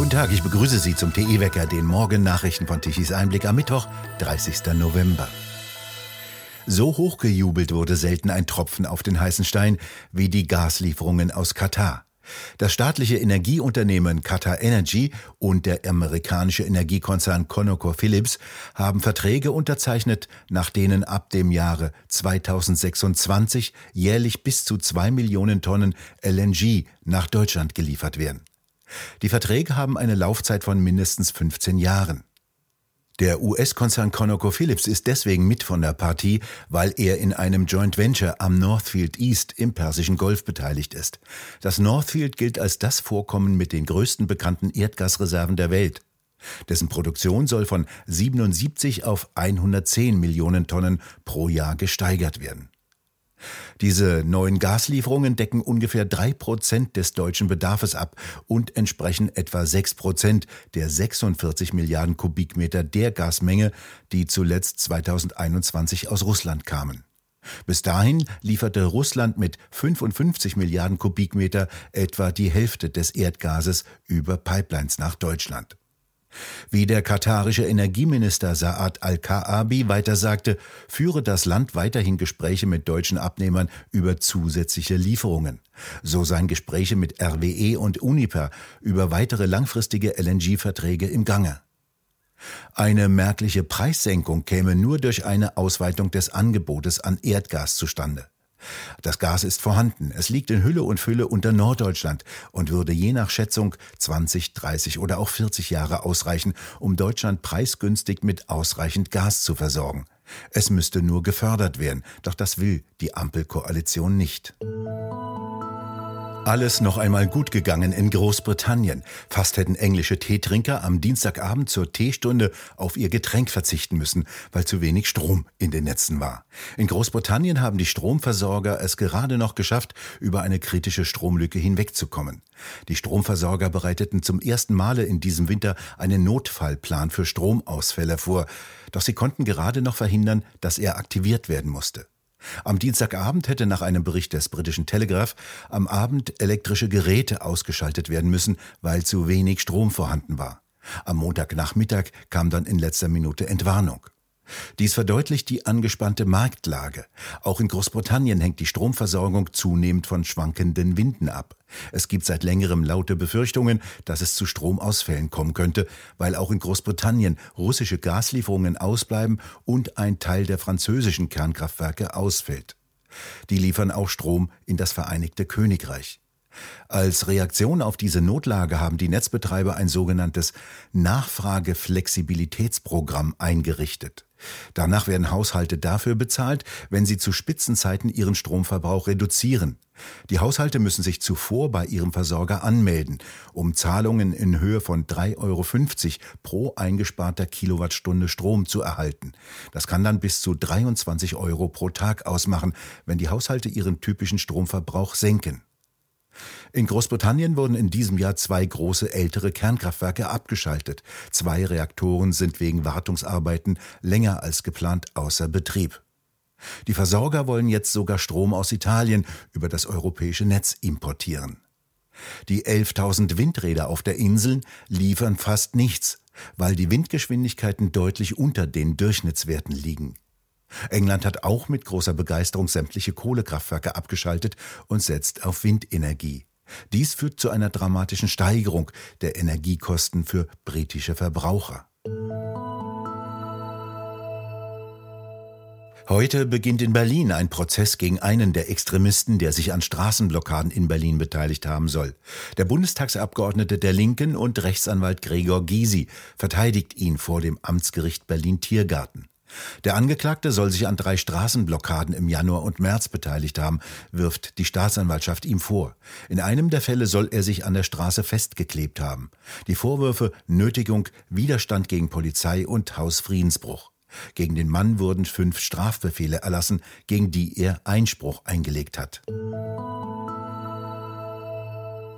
Guten Tag, ich begrüße Sie zum TE-Wecker, den Morgen-Nachrichten von Tichys Einblick am Mittwoch, 30. November. So hochgejubelt wurde selten ein Tropfen auf den heißen Stein wie die Gaslieferungen aus Katar. Das staatliche Energieunternehmen Qatar Energy und der amerikanische Energiekonzern ConocoPhillips haben Verträge unterzeichnet, nach denen ab dem Jahre 2026 jährlich bis zu zwei Millionen Tonnen LNG nach Deutschland geliefert werden. Die Verträge haben eine Laufzeit von mindestens 15 Jahren. Der US-Konzern ConocoPhillips ist deswegen mit von der Partie, weil er in einem Joint Venture am Northfield East im Persischen Golf beteiligt ist. Das Northfield gilt als das Vorkommen mit den größten bekannten Erdgasreserven der Welt. Dessen Produktion soll von 77 auf 110 Millionen Tonnen pro Jahr gesteigert werden. Diese neuen Gaslieferungen decken ungefähr drei Prozent des deutschen Bedarfs ab und entsprechen etwa sechs Prozent der 46 Milliarden Kubikmeter der Gasmenge, die zuletzt 2021 aus Russland kamen. Bis dahin lieferte Russland mit 55 Milliarden Kubikmeter etwa die Hälfte des Erdgases über Pipelines nach Deutschland. Wie der katarische Energieminister Saad al-Kaabi weiter sagte, führe das Land weiterhin Gespräche mit deutschen Abnehmern über zusätzliche Lieferungen. So seien Gespräche mit RWE und Uniper über weitere langfristige LNG-Verträge im Gange. Eine merkliche Preissenkung käme nur durch eine Ausweitung des Angebotes an Erdgas zustande. Das Gas ist vorhanden. Es liegt in Hülle und Fülle unter Norddeutschland und würde je nach Schätzung 20, 30 oder auch 40 Jahre ausreichen, um Deutschland preisgünstig mit ausreichend Gas zu versorgen. Es müsste nur gefördert werden, doch das will die Ampelkoalition nicht. Alles noch einmal gut gegangen in Großbritannien. Fast hätten englische Teetrinker am Dienstagabend zur Teestunde auf ihr Getränk verzichten müssen, weil zu wenig Strom in den Netzen war. In Großbritannien haben die Stromversorger es gerade noch geschafft, über eine kritische Stromlücke hinwegzukommen. Die Stromversorger bereiteten zum ersten Male in diesem Winter einen Notfallplan für Stromausfälle vor, doch sie konnten gerade noch verhindern, dass er aktiviert werden musste. Am Dienstagabend hätte nach einem Bericht des britischen Telegraph am Abend elektrische Geräte ausgeschaltet werden müssen, weil zu wenig Strom vorhanden war. Am Montagnachmittag kam dann in letzter Minute Entwarnung. Dies verdeutlicht die angespannte Marktlage. Auch in Großbritannien hängt die Stromversorgung zunehmend von schwankenden Winden ab. Es gibt seit längerem laute Befürchtungen, dass es zu Stromausfällen kommen könnte, weil auch in Großbritannien russische Gaslieferungen ausbleiben und ein Teil der französischen Kernkraftwerke ausfällt. Die liefern auch Strom in das Vereinigte Königreich. Als Reaktion auf diese Notlage haben die Netzbetreiber ein sogenanntes Nachfrageflexibilitätsprogramm eingerichtet. Danach werden Haushalte dafür bezahlt, wenn sie zu Spitzenzeiten ihren Stromverbrauch reduzieren. Die Haushalte müssen sich zuvor bei ihrem Versorger anmelden, um Zahlungen in Höhe von 3,50 Euro pro eingesparter Kilowattstunde Strom zu erhalten. Das kann dann bis zu 23 Euro pro Tag ausmachen, wenn die Haushalte ihren typischen Stromverbrauch senken. In Großbritannien wurden in diesem Jahr zwei große ältere Kernkraftwerke abgeschaltet. Zwei Reaktoren sind wegen Wartungsarbeiten länger als geplant außer Betrieb. Die Versorger wollen jetzt sogar Strom aus Italien über das europäische Netz importieren. Die 11.000 Windräder auf der Insel liefern fast nichts, weil die Windgeschwindigkeiten deutlich unter den Durchschnittswerten liegen. England hat auch mit großer Begeisterung sämtliche Kohlekraftwerke abgeschaltet und setzt auf Windenergie. Dies führt zu einer dramatischen Steigerung der Energiekosten für britische Verbraucher. Heute beginnt in Berlin ein Prozess gegen einen der Extremisten, der sich an Straßenblockaden in Berlin beteiligt haben soll. Der Bundestagsabgeordnete der Linken und Rechtsanwalt Gregor Gysi verteidigt ihn vor dem Amtsgericht Berlin-Tiergarten. Der Angeklagte soll sich an drei Straßenblockaden im Januar und März beteiligt haben, wirft die Staatsanwaltschaft ihm vor. In einem der Fälle soll er sich an der Straße festgeklebt haben. Die Vorwürfe Nötigung, Widerstand gegen Polizei und Hausfriedensbruch. Gegen den Mann wurden fünf Strafbefehle erlassen, gegen die er Einspruch eingelegt hat.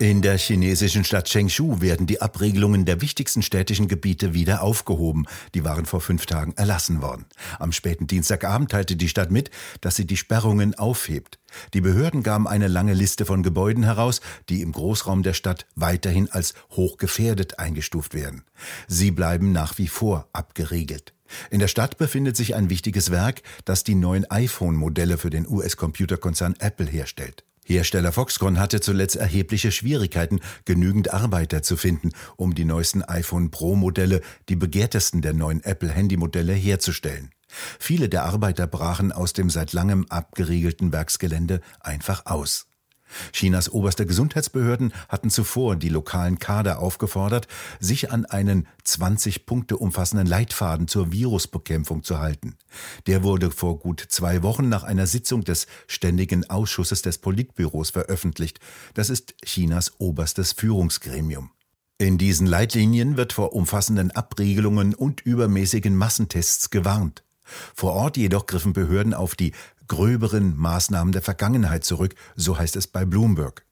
In der chinesischen Stadt Chengshu werden die Abregelungen der wichtigsten städtischen Gebiete wieder aufgehoben. Die waren vor fünf Tagen erlassen worden. Am späten Dienstagabend teilte die Stadt mit, dass sie die Sperrungen aufhebt. Die Behörden gaben eine lange Liste von Gebäuden heraus, die im Großraum der Stadt weiterhin als hochgefährdet eingestuft werden. Sie bleiben nach wie vor abgeriegelt. In der Stadt befindet sich ein wichtiges Werk, das die neuen iPhone-Modelle für den US-Computerkonzern Apple herstellt. Hersteller Foxconn hatte zuletzt erhebliche Schwierigkeiten, genügend Arbeiter zu finden, um die neuesten iPhone Pro Modelle, die begehrtesten der neuen Apple Handymodelle herzustellen. Viele der Arbeiter brachen aus dem seit langem abgeriegelten Werksgelände einfach aus. Chinas oberste Gesundheitsbehörden hatten zuvor die lokalen Kader aufgefordert, sich an einen 20 Punkte umfassenden Leitfaden zur Virusbekämpfung zu halten. Der wurde vor gut zwei Wochen nach einer Sitzung des Ständigen Ausschusses des Politbüros veröffentlicht. Das ist Chinas oberstes Führungsgremium. In diesen Leitlinien wird vor umfassenden Abriegelungen und übermäßigen Massentests gewarnt. Vor Ort jedoch griffen Behörden auf die gröberen Maßnahmen der Vergangenheit zurück, so heißt es bei Bloomberg.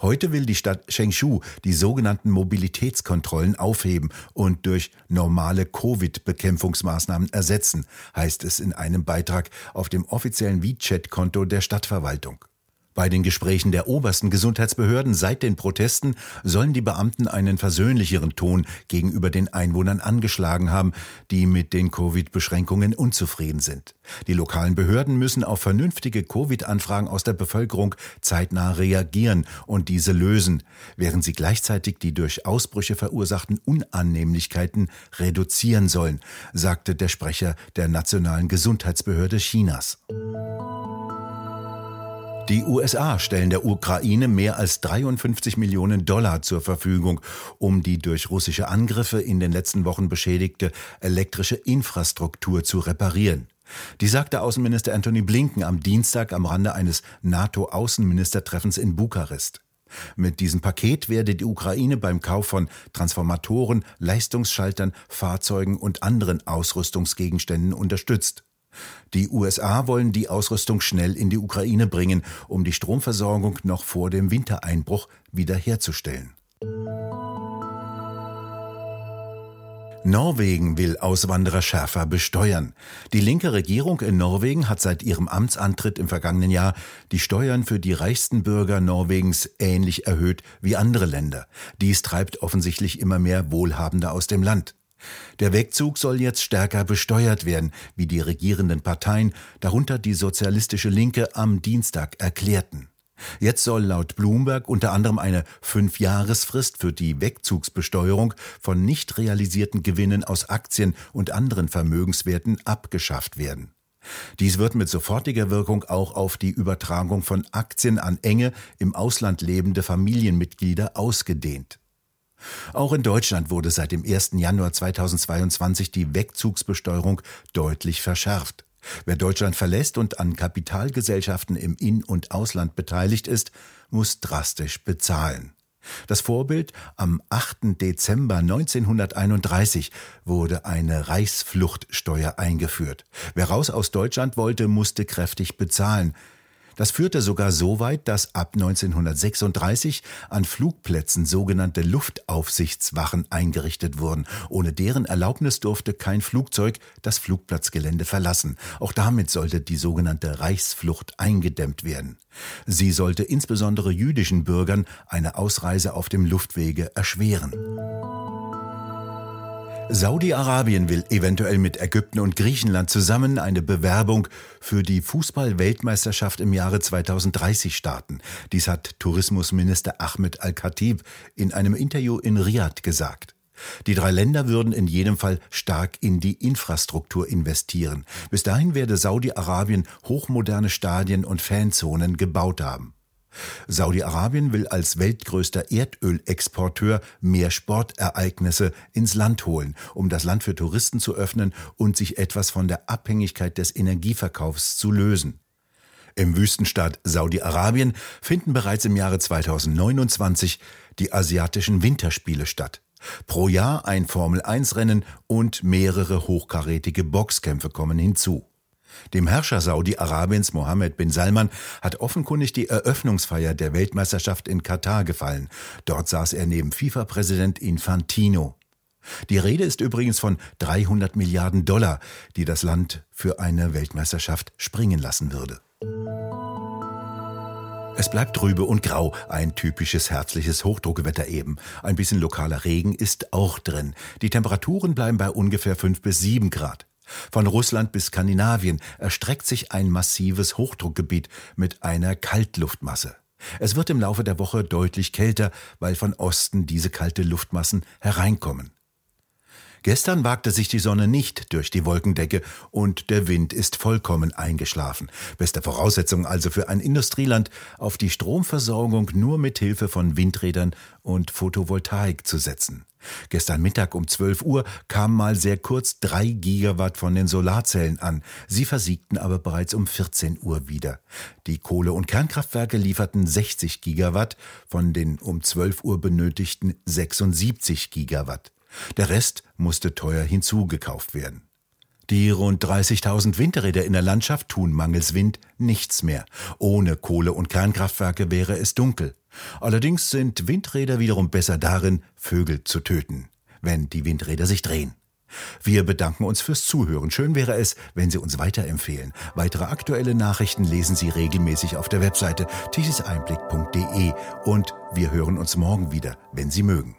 Heute will die Stadt Chengshu die sogenannten Mobilitätskontrollen aufheben und durch normale Covid-Bekämpfungsmaßnahmen ersetzen, heißt es in einem Beitrag auf dem offiziellen WeChat-Konto der Stadtverwaltung. Bei den Gesprächen der obersten Gesundheitsbehörden seit den Protesten sollen die Beamten einen versöhnlicheren Ton gegenüber den Einwohnern angeschlagen haben, die mit den Covid-Beschränkungen unzufrieden sind. Die lokalen Behörden müssen auf vernünftige Covid-Anfragen aus der Bevölkerung zeitnah reagieren und diese lösen, während sie gleichzeitig die durch Ausbrüche verursachten Unannehmlichkeiten reduzieren sollen, sagte der Sprecher der Nationalen Gesundheitsbehörde Chinas. Die USA stellen der Ukraine mehr als 53 Millionen Dollar zur Verfügung, um die durch russische Angriffe in den letzten Wochen beschädigte elektrische Infrastruktur zu reparieren. Die sagte Außenminister Anthony Blinken am Dienstag am Rande eines NATO-Außenministertreffens in Bukarest. Mit diesem Paket werde die Ukraine beim Kauf von Transformatoren, Leistungsschaltern, Fahrzeugen und anderen Ausrüstungsgegenständen unterstützt. Die USA wollen die Ausrüstung schnell in die Ukraine bringen, um die Stromversorgung noch vor dem Wintereinbruch wiederherzustellen. Norwegen will Auswanderer schärfer besteuern. Die linke Regierung in Norwegen hat seit ihrem Amtsantritt im vergangenen Jahr die Steuern für die reichsten Bürger Norwegens ähnlich erhöht wie andere Länder. Dies treibt offensichtlich immer mehr Wohlhabende aus dem Land. Der Wegzug soll jetzt stärker besteuert werden, wie die regierenden Parteien, darunter die sozialistische Linke, am Dienstag erklärten. Jetzt soll laut Bloomberg unter anderem eine Fünfjahresfrist für die Wegzugsbesteuerung von nicht realisierten Gewinnen aus Aktien und anderen Vermögenswerten abgeschafft werden. Dies wird mit sofortiger Wirkung auch auf die Übertragung von Aktien an enge im Ausland lebende Familienmitglieder ausgedehnt. Auch in Deutschland wurde seit dem 1. Januar 2022 die Wegzugsbesteuerung deutlich verschärft. Wer Deutschland verlässt und an Kapitalgesellschaften im In- und Ausland beteiligt ist, muss drastisch bezahlen. Das Vorbild am 8. Dezember 1931 wurde eine Reichsfluchtsteuer eingeführt. Wer raus aus Deutschland wollte, musste kräftig bezahlen. Das führte sogar so weit, dass ab 1936 an Flugplätzen sogenannte Luftaufsichtswachen eingerichtet wurden. Ohne deren Erlaubnis durfte kein Flugzeug das Flugplatzgelände verlassen. Auch damit sollte die sogenannte Reichsflucht eingedämmt werden. Sie sollte insbesondere jüdischen Bürgern eine Ausreise auf dem Luftwege erschweren. Saudi-Arabien will eventuell mit Ägypten und Griechenland zusammen eine Bewerbung für die Fußball-Weltmeisterschaft im Jahre 2030 starten. Dies hat Tourismusminister Ahmed Al-Khatib in einem Interview in Riyadh gesagt. Die drei Länder würden in jedem Fall stark in die Infrastruktur investieren. Bis dahin werde Saudi-Arabien hochmoderne Stadien und Fanzonen gebaut haben. Saudi-Arabien will als weltgrößter Erdölexporteur mehr Sportereignisse ins Land holen, um das Land für Touristen zu öffnen und sich etwas von der Abhängigkeit des Energieverkaufs zu lösen. Im Wüstenstaat Saudi-Arabien finden bereits im Jahre 2029 die asiatischen Winterspiele statt. Pro Jahr ein Formel-1-Rennen und mehrere hochkarätige Boxkämpfe kommen hinzu. Dem Herrscher Saudi-Arabiens Mohammed bin Salman hat offenkundig die Eröffnungsfeier der Weltmeisterschaft in Katar gefallen. Dort saß er neben FIFA-Präsident Infantino. Die Rede ist übrigens von 300 Milliarden Dollar, die das Land für eine Weltmeisterschaft springen lassen würde. Es bleibt trübe und grau, ein typisches herbstliches Hochdruckwetter eben. Ein bisschen lokaler Regen ist auch drin. Die Temperaturen bleiben bei ungefähr 5 bis 7 Grad. Von Russland bis Skandinavien erstreckt sich ein massives Hochdruckgebiet mit einer Kaltluftmasse. Es wird im Laufe der Woche deutlich kälter, weil von Osten diese kalte Luftmassen hereinkommen. Gestern wagte sich die Sonne nicht durch die Wolkendecke und der Wind ist vollkommen eingeschlafen. Beste Voraussetzung also für ein Industrieland, auf die Stromversorgung nur mit Hilfe von Windrädern und Photovoltaik zu setzen. Gestern Mittag um 12 Uhr kam mal sehr kurz drei Gigawatt von den Solarzellen an. Sie versiegten aber bereits um 14 Uhr wieder. Die Kohle- und Kernkraftwerke lieferten 60 Gigawatt von den um 12 Uhr benötigten 76 Gigawatt. Der Rest musste teuer hinzugekauft werden. Die rund 30.000 Windräder in der Landschaft tun mangels Wind nichts mehr. Ohne Kohle- und Kernkraftwerke wäre es dunkel. Allerdings sind Windräder wiederum besser darin, Vögel zu töten, wenn die Windräder sich drehen. Wir bedanken uns fürs Zuhören. Schön wäre es, wenn Sie uns weiterempfehlen. Weitere aktuelle Nachrichten lesen Sie regelmäßig auf der Webseite tischeseinblick.de und wir hören uns morgen wieder, wenn Sie mögen.